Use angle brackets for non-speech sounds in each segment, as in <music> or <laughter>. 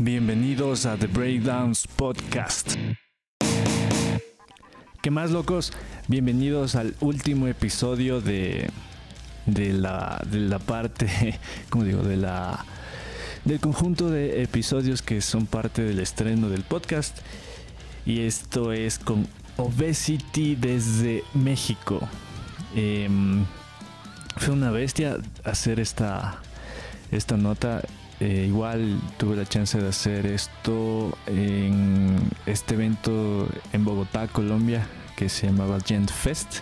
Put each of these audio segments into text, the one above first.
Bienvenidos a The Breakdowns Podcast. ¿Qué más, locos? Bienvenidos al último episodio de, de, la, de la parte, <laughs> como digo, de la, del conjunto de episodios que son parte del estreno del podcast. Y esto es con Obesity desde México. Em, fue una bestia hacer esta, esta nota. Eh, igual tuve la chance de hacer esto en este evento en Bogotá, Colombia, que se llamaba Gent Fest.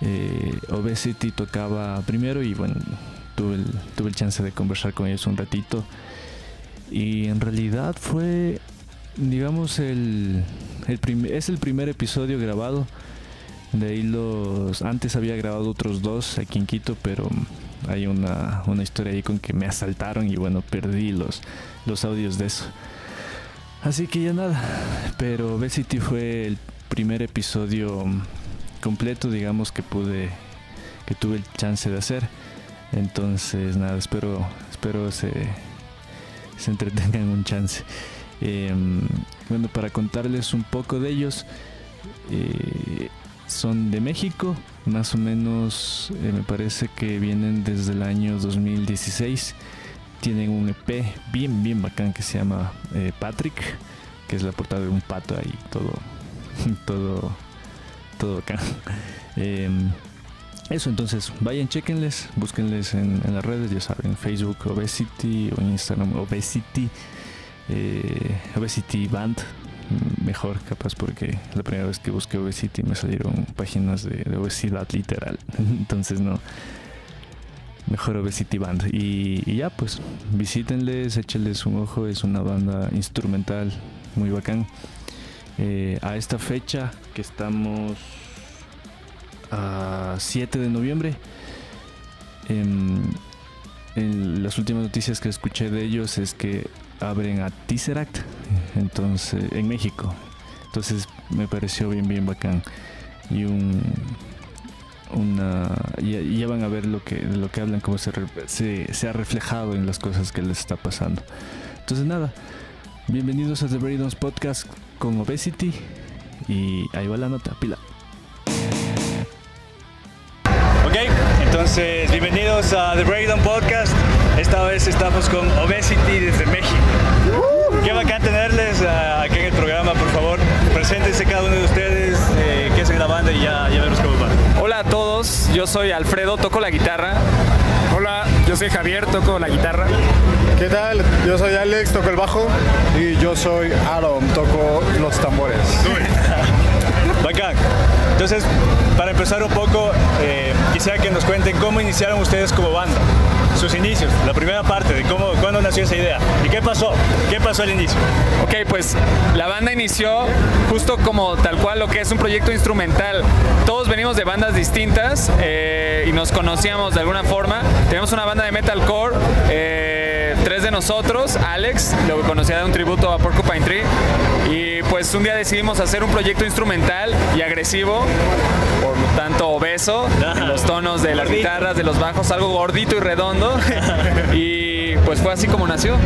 Eh, Obesity tocaba primero y bueno, tuve el, tuve el chance de conversar con ellos un ratito. Y en realidad fue, digamos, el, el es el primer episodio grabado. De ahí los. Antes había grabado otros dos aquí en Quito, pero hay una, una historia ahí con que me asaltaron y bueno, perdí los, los audios de eso. Así que ya nada. Pero Besity fue el primer episodio completo, digamos, que pude. que tuve el chance de hacer. Entonces, nada, espero. espero se. se entretengan un chance. Em, bueno, para contarles un poco de ellos. Eh, son de México, más o menos eh, me parece que vienen desde el año 2016. Tienen un EP bien, bien bacán que se llama eh, Patrick, que es la portada de un pato ahí, todo, <laughs> todo, todo bacán. <laughs> Em, eso, entonces vayan, chequenles, búsquenles en, las redes, ya saben, Facebook Obesity o Instagram Obesity, eh, Obesity Band, mejor capaz porque la primera vez que busqué Obesity me salieron páginas de, obesidad literal. <laughs> Entonces no. Mejor Obesity Band. Y, ya pues visítenles, échenles un ojo. Es una banda instrumental muy bacán. Eh, a esta fecha que estamos a 7 de noviembre. En, en las últimas noticias que escuché de ellos es que abren a Tesseract entonces en México. Entonces me pareció bien bien bacán. Y un una ya van a ver lo que lo que hablan cómo se, se, ha reflejado en las cosas que les está pasando. Entonces nada. Bienvenidos a The Breakdowns Podcast con Obesity. Y ahí va la nota pila ok entonces bienvenidos a The Breakdown Podcast. Esta vez estamos con Obesity desde México. Qué bacán tenerles uh, aquí en el programa, por favor. Preséntense cada uno de ustedes, eh, qué es la banda y ya, ya veremos cómo va. Hola a todos, yo soy Alfredo, toco la guitarra. Hola, yo soy Javier, toco la guitarra. ¿Qué tal? Yo soy Alex, toco el bajo. Y yo soy Aaron, toco los tambores. <laughs> Bacán. Entonces, para empezar un poco, eh, quisiera que nos cuenten cómo iniciaron ustedes como banda sus inicios, la primera parte de cómo, nació esa idea y qué pasó, qué pasó al inicio. Ok, pues la banda inició justo como tal cual lo que es un proyecto instrumental. Todos venimos de bandas distintas eh, y nos conocíamos de alguna forma. Tenemos una banda de metalcore. Eh, tres de nosotros, Alex, lo conocía de un tributo a Porcupine Tree, y pues un día decidimos hacer un proyecto instrumental y agresivo, por lo tanto obeso, los tonos de las guitarras, de los bajos, algo gordito y redondo, <laughs> y pues fue así como nació.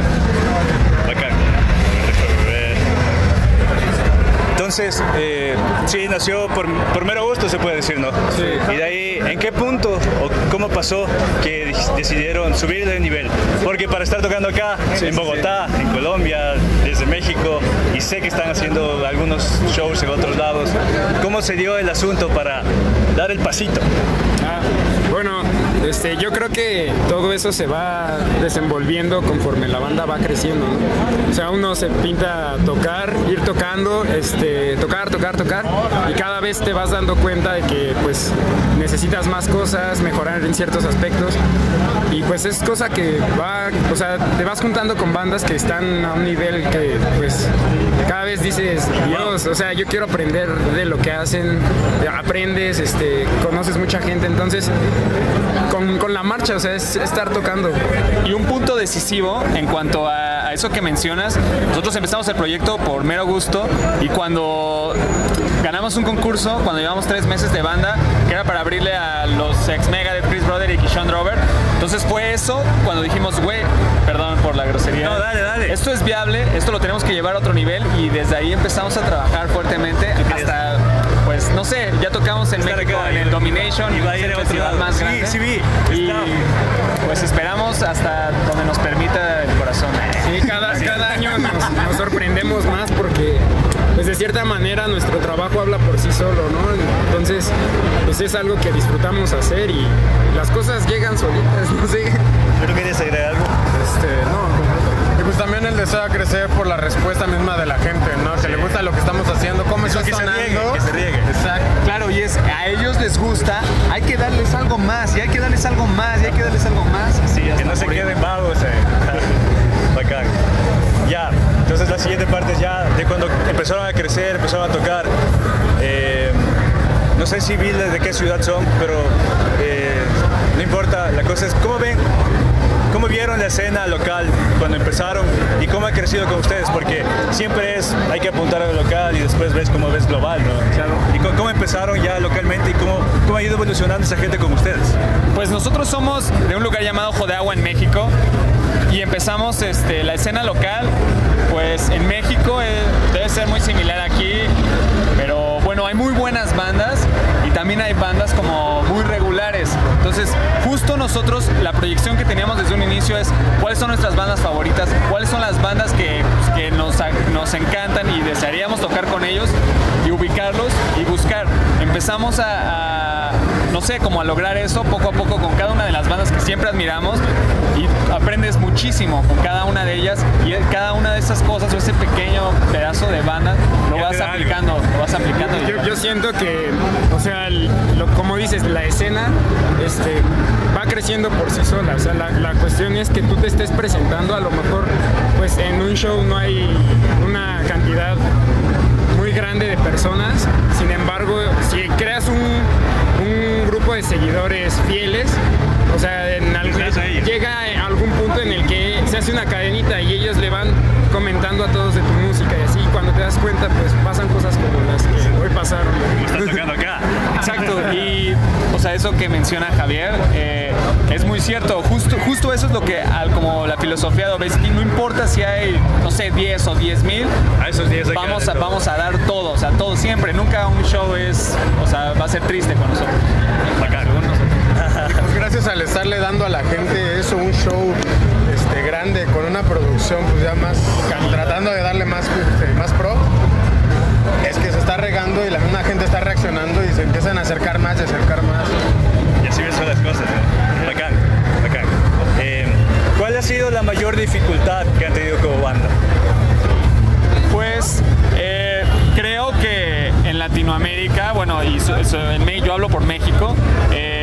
Entonces, eh, sí, nació por, por, mero gusto, se puede decir, ¿no? Sí. Y de ahí, ¿en qué punto o cómo pasó que decidieron subir de nivel? Porque para estar tocando acá, en Bogotá, en Colombia, desde México, y sé que están haciendo algunos shows en otros lados, ¿cómo se dio el asunto para dar el pasito? Ah, bueno, este, yo creo que todo eso se va desenvolviendo conforme la banda va creciendo. O sea, uno se pinta tocar, ir tocando, este, tocar, tocar, tocar, y cada vez te vas dando cuenta de que pues necesitas más cosas, mejorar en ciertos aspectos, y pues es cosa que va, o sea, te vas juntando con bandas que están a un nivel que pues cada vez dices, Dios, o sea, yo quiero aprender de lo que hacen, aprendes, este, conoces mucha gente, entonces con, la marcha, o sea, es estar tocando. Y un punto decisivo en cuanto a, eso que mencionas, nosotros empezamos el proyecto por mero gusto y cuando ganamos un concurso, cuando llevamos tres meses de banda, que era para abrirle a los ex Mega de Chris Broderick y Sean Drover, Entonces fue eso cuando dijimos, güey, perdón por la grosería. No, dale, dale. Esto es viable, esto lo tenemos que llevar a otro nivel y desde ahí empezamos a trabajar fuertemente hasta, pues, no sé, ya tocamos en Estar México acá, en el Domination, y va a ir a más Sí, grande. sí vi, Y pues esperamos hasta donde nos permita el corazón. Sí, cada, cada año nos, nos sorprendemos más porque, pues de cierta manera, nuestro trabajo habla por sí solo, ¿no? Entonces, pues es algo que disfrutamos hacer y las cosas llegan solitas, <laughs> no sé. ¿Tú querías agregar algo? Este, no. Pues también el deseo de crecer por la respuesta misma de la gente, ¿no? Que le gusta lo que estamos haciendo, cómo Eso, está que se sonando. riegue, que se riegue. Exacto. Claro, y es, a ellos les gusta, hay que darles algo más, y hay que darles algo más, y hay que darles algo más. Sí, Que no se morir. queden vagos. <laughs> eh. Bacán. Ya, entonces la siguiente parte es ya de cuando empezaron a crecer, empezaron a tocar. Eh, no sé si vi de qué ciudad son, pero eh, no importa. La cosa es, ¿cómo ven? ¿Cómo vieron la escena local cuando empezaron y cómo ha crecido con ustedes? Porque siempre es, hay que apuntar a lo local y después ves cómo ves global, ¿no? Claro. ¿Y cómo, cómo empezaron ya localmente y cómo, cómo ha ido evolucionando esa gente con ustedes? Pues nosotros somos de un lugar llamado Jodeagua en México y empezamos este, la escena local, pues en México eh, debe ser muy similar aquí, pero bueno, hay muy buenas bandas y también hay bandas como. Entonces, justo nosotros la proyección que teníamos desde un inicio es cuáles son nuestras bandas favoritas, cuáles son las bandas que, nos, nos encantan y desearíamos tocar con ellos y ubicarlos y buscar. Empezamos a, no sé, como a lograr eso poco a poco con cada una de las bandas que siempre admiramos y aprendes muchísimo con cada una de ellas y cada una de esas cosas o ese pequeño pedazo de banda lo vas aplicando, lo vas aplicando. Yo, yo siento que, o sea, lo- como dices, la escena este, va creciendo por sí sola. O sea, la, la cuestión es que tú te estés presentando, a lo mejor, pues en un show no hay una cantidad muy grande de personas. Sin embargo, si creas un grupo de seguidores fieles, o sea, en algún- llega a algún punto en el que se hace una cadenita y ellos le van comentando a todos de tu música y así cuando te das cuenta pues pasan cosas como las que hoy pasaron. Están tocando acá. Exacto, y <laughs> o sea, eso que menciona Javier eh, es muy cierto. Justo, justo eso es lo que, al- como la filosofía de Obesity, no importa si hay, no sé, 10 o 10 mil, A esos días hay que vamos a, vamos a dar todo, o sea, todo siempre. Nunca un show es, o sea, va a ser triste con nosotros. Al estarle dando a la gente eso, un show este, grande con una producción pues ya más, tratando de darle más, este, más pro, es que se está regando y la misma gente está reaccionando y se empiezan a acercar más y acercar más. Y así ves todas las cosas. ¿eh? Bacán, bacán. Eh, ¿Cuál ha sido la mayor dificultad que han tenido como banda? Pues eh, creo que en Latinoamérica, bueno, y so- so- en Me- yo hablo por México, eh,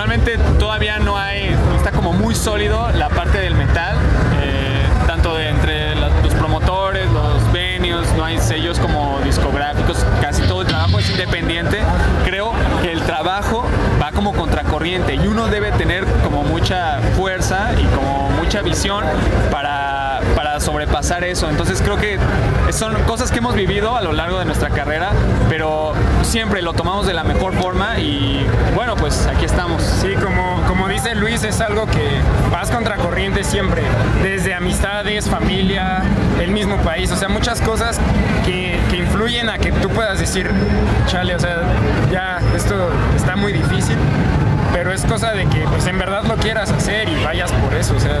normalmente todavía no hay, está como muy sólido la parte del metal, eh, tanto entre los promotores, los venues, no hay sellos como discográficos, casi todo el trabajo es independiente. Creo que el trabajo como contracorriente y uno debe tener como mucha fuerza y como mucha visión para, para sobrepasar eso. Entonces creo que son cosas que hemos vivido a lo largo de nuestra carrera, pero siempre lo tomamos de la mejor forma y bueno, pues aquí estamos. Sí, dice Luis, es algo que vas contracorriente siempre, desde amistades, familia, el mismo país, o sea, muchas cosas que, que influyen a que tú puedas decir, chale, o sea, ya esto está muy difícil, pero es cosa de que pues en verdad lo quieras hacer y vayas por eso, o sea,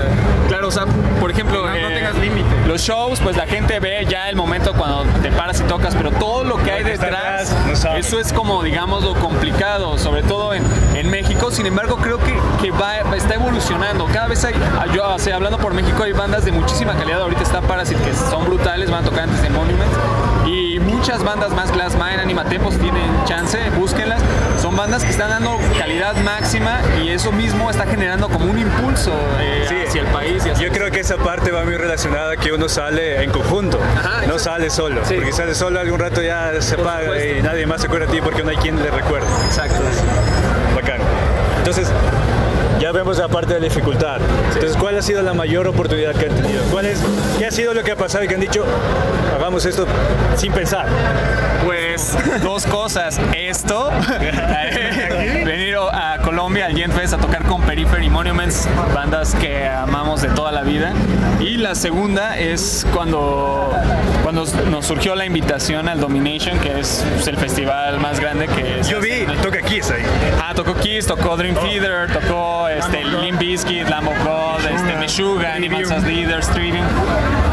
Claro, o sea, por ejemplo, No, no eh, tengas límite. Los shows, pues la gente ve ya el momento cuando te paras y tocas, pero todo lo que hay detrás, no eso es como, digamos, lo complicado, sobre todo en, en México. Sin embargo, creo que, que va, está evolucionando. Cada vez hay, ah, yo, o sea, hablando por México, hay bandas de muchísima calidad. Ahorita está Parasite, que son brutales, van a tocar antes de Monument. Y muchas bandas más, Glass Mine, Anima Tempos, tienen chance, búsquenlas. Bandas que están dando calidad máxima y eso mismo está generando como un impulso eh, Sí. hacia el país. Y hacia Yo creo que esa parte va muy relacionada que uno sale en conjunto, Ajá, no sale solo, Sí. porque sale solo algún rato ya se Por paga supuesto. y nadie más se acuerda de ti porque no hay quien le recuerde. Exacto. Bacán. Entonces, ya vemos la parte de la dificultad. Entonces, ¿cuál ha sido la mayor oportunidad que han tenido? ¿Cuál es, ¿Qué ha sido lo que ha pasado y que han dicho, hagamos esto sin pensar? Pues dos cosas. Esto, <laughs> <laughs> venir a Colombia, al Gent Fest, a tocar con Periphery Monuments, bandas que amamos de toda la vida. Y la segunda es cuando, cuando nos surgió la invitación al Domination, que es pues, el festival más grande que Yo vi, toca Kiss ahí. Ah, tocó Kiss, tocó Dream Theater, tocó este, Limp Bizkit, Lamb of God, este, Meshuggah, Animals as Leaders, Trivium.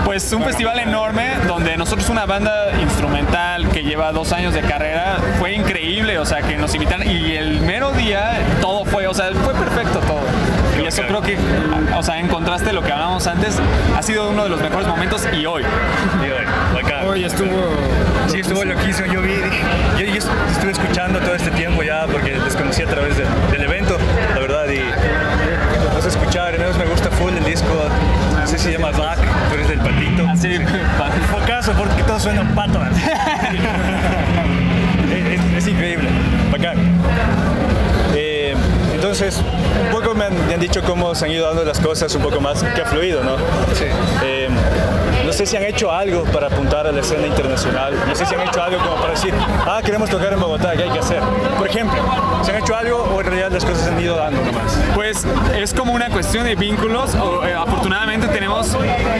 Pues un festival enorme donde nosotros una banda instrumental que lleva dos años de carrera fue increíble, o sea que nos invitaron y el mero día todo fue, o sea, fue perfecto todo. Y eso creo que, o sea, en contraste de lo que hablábamos antes, ha sido uno de los mejores momentos y hoy. Y hoy, acá. Hoy estuvo. Sí, estuvo loquísimo. Yo vi, yo, yo estuve escuchando todo este tiempo ya porque les conocí a través del, del evento, la verdad. Y los a escuchar, y me gusta full el disco. Se llama Black, tú eres del patito. Así, Focazo, porque todo suena un pato. es, <laughs> es- es increíble, bacán. Eh, entonces, un poco me han, me han dicho cómo se han ido dando las cosas un poco más que ha fluido, ¿no? Sí. No sé si han hecho algo para apuntar a la escena internacional. No sé si han hecho algo como para decir, ah, queremos tocar en Bogotá, ¿qué hay que hacer? Por ejemplo, ¿se han hecho algo o en realidad las cosas han ido dando nomás? Pues es como una cuestión de vínculos. Eh, afortunadamente tenemos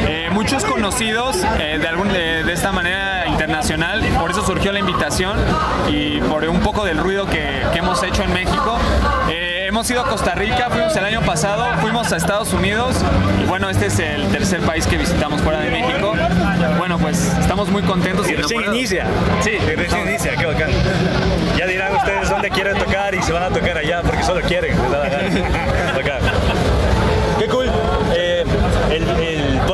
eh, muchos conocidos eh, de, algún, de, esta manera internacional. Por eso surgió la invitación y por un poco del ruido que hemos hecho en México. Hemos ido a Costa Rica, fuimos el año pasado, fuimos a Estados Unidos y bueno, este es el tercer país que visitamos fuera de México. Bueno, pues estamos muy contentos. Y recién enamorados. inicia. Sí, Y recién inicia, qué bacán. Ya dirán ustedes dónde quieren tocar y se van a tocar allá porque solo quieren. <laughs> Qué cool. Eh, el, el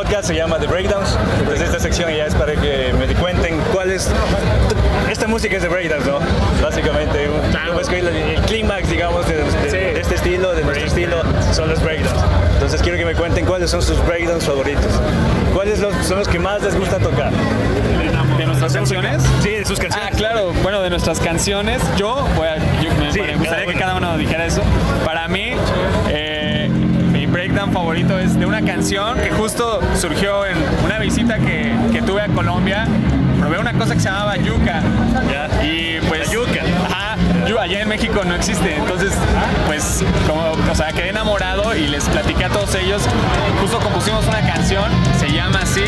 podcast se llama The Breakdowns. Entonces esta sección ya es para que me cuenten cuál es... Esta música es de Breakdowns, ¿no? Básicamente. un- ¿cómo es que el, el clímax, digamos, de, de- de este estilo, de nuestro estilo, son los Breakdowns. Entonces quiero que me cuenten cuáles son sus Breakdowns favoritos. ¿Cuáles son los que más les gusta tocar? de nuestras canciones. Sí, de sus canciones. Ah, claro. Bueno, de nuestras canciones, yo, voy a- yo- me, Sí, me gustaría cada que cada uno dijera eso. Para mí, favorito es de una canción que justo surgió en una visita que, que tuve a Colombia. Probé una cosa que se llamaba yuca. Y pues. La yuca. Ajá. yu- Allá en México no existe. Entonces, pues, como, o sea, quedé enamorado y les platiqué a todos ellos. Justo compusimos una canción, se llama así.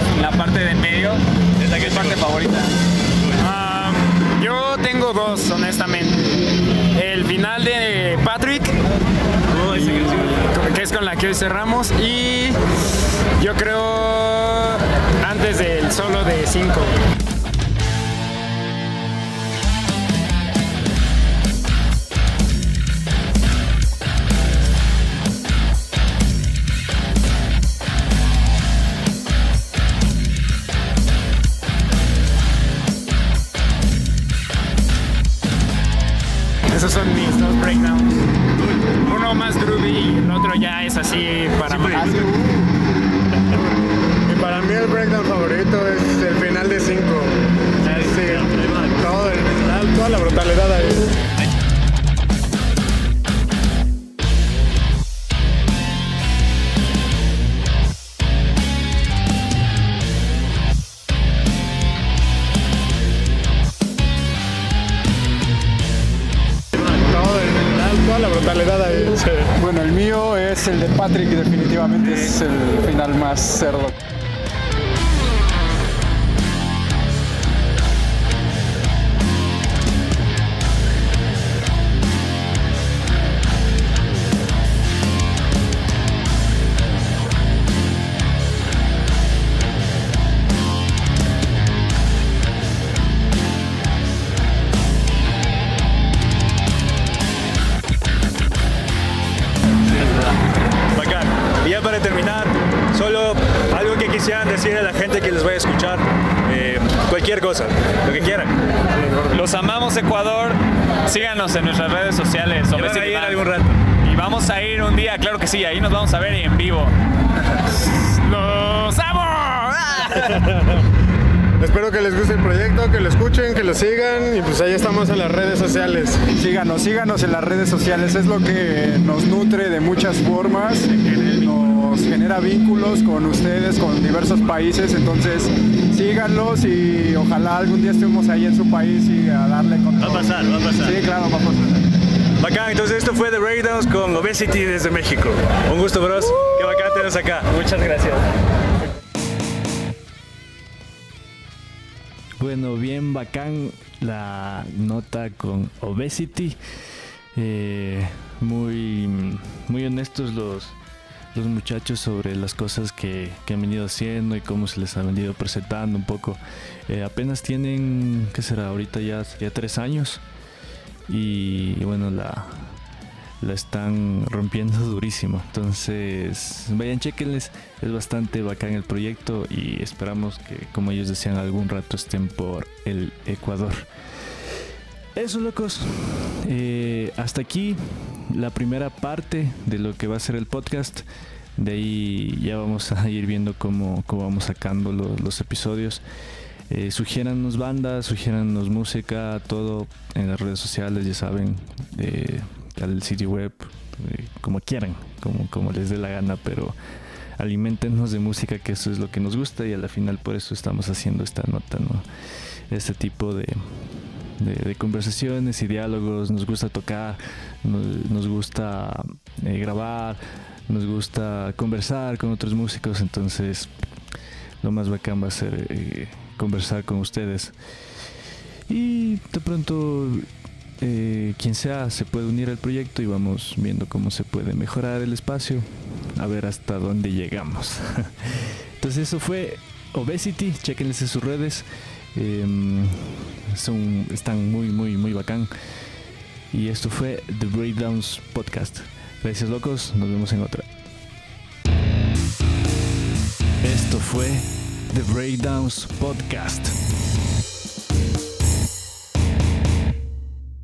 Que la parte de en medio, es la que es parte favorita. Yo tengo dos, honestamente. El final de Patrick, y- que es con la que hoy cerramos, y yo creo antes del solo de 5. Esos son mis dos breakdowns. Uno más groovy y el otro ya es así para más. Y para mí el breakdown favorito es el final de 5. todo el- toda la brutalidad ahí. Ahí. Bueno, el mío es el de Patrick, definitivamente es el final más cerdo. Quisieran decir a la gente que les vaya a escuchar. Eh, cualquier cosa, lo que quieran. Los amamos Ecuador. Síganos en nuestras redes sociales. Ya van a Obesity ir Band. algún rato. Y vamos a ir un día, claro que sí, ahí nos vamos a ver en vivo. ¡Los amo! <laughs> Espero que les guste el proyecto, que lo escuchen, que lo sigan y pues ahí estamos en las redes sociales. Síganos, síganos en las redes sociales, es lo que nos nutre de muchas formas, nos genera vínculos con ustedes, con diversos países, entonces síganlos y ojalá algún día estemos ahí en su país y a darle con Va a pasar, va a pasar. Sí, claro, va a pasar. Bacán, entonces esto fue The Breakdowns con Obesity desde México. Un gusto, bros. Qué bacán tenernos acá. Muchas gracias. Bueno, bien bacán la nota con Obesity. Eh, muy, muy honestos los, los muchachos sobre las cosas que, que han venido haciendo y cómo se les ha venido presentando un poco. Eh, apenas tienen, ¿qué será? Ahorita ya, ya tres años. Y, bueno, la, la están rompiendo <laughs> durísimo. Entonces, vayan, chequenles. Es bastante bacán el proyecto y esperamos que, como ellos decían, algún rato estén por el Ecuador. Eso, locos. Eh, hasta aquí la primera parte de lo que va a ser el podcast. De ahí ya vamos a ir viendo cómo, cómo vamos sacando los, episodios. Eh, sugiérannos bandas, sugiérannos música, todo en las redes sociales, ya saben, al sitio web, eh, como quieran, como, como les dé la gana, pero alimentennos de música, que eso es lo que nos gusta y a la final por eso estamos haciendo esta nota, ¿no? Este tipo de, de, conversaciones y diálogos, nos gusta tocar, nos, nos gusta eh, grabar, nos gusta conversar con otros músicos, entonces lo más bacán va a ser eh, conversar con ustedes. Y de pronto, eh, quien sea se puede unir al proyecto y vamos viendo cómo se puede mejorar el espacio, a ver hasta dónde llegamos. <laughs> Entonces eso fue Obesity, chequenles en sus redes. Em, son, están muy, muy, muy bacán. Y esto fue The Breakdowns Podcast. Gracias locos, nos vemos en otra. Esto fue The Breakdowns Podcast.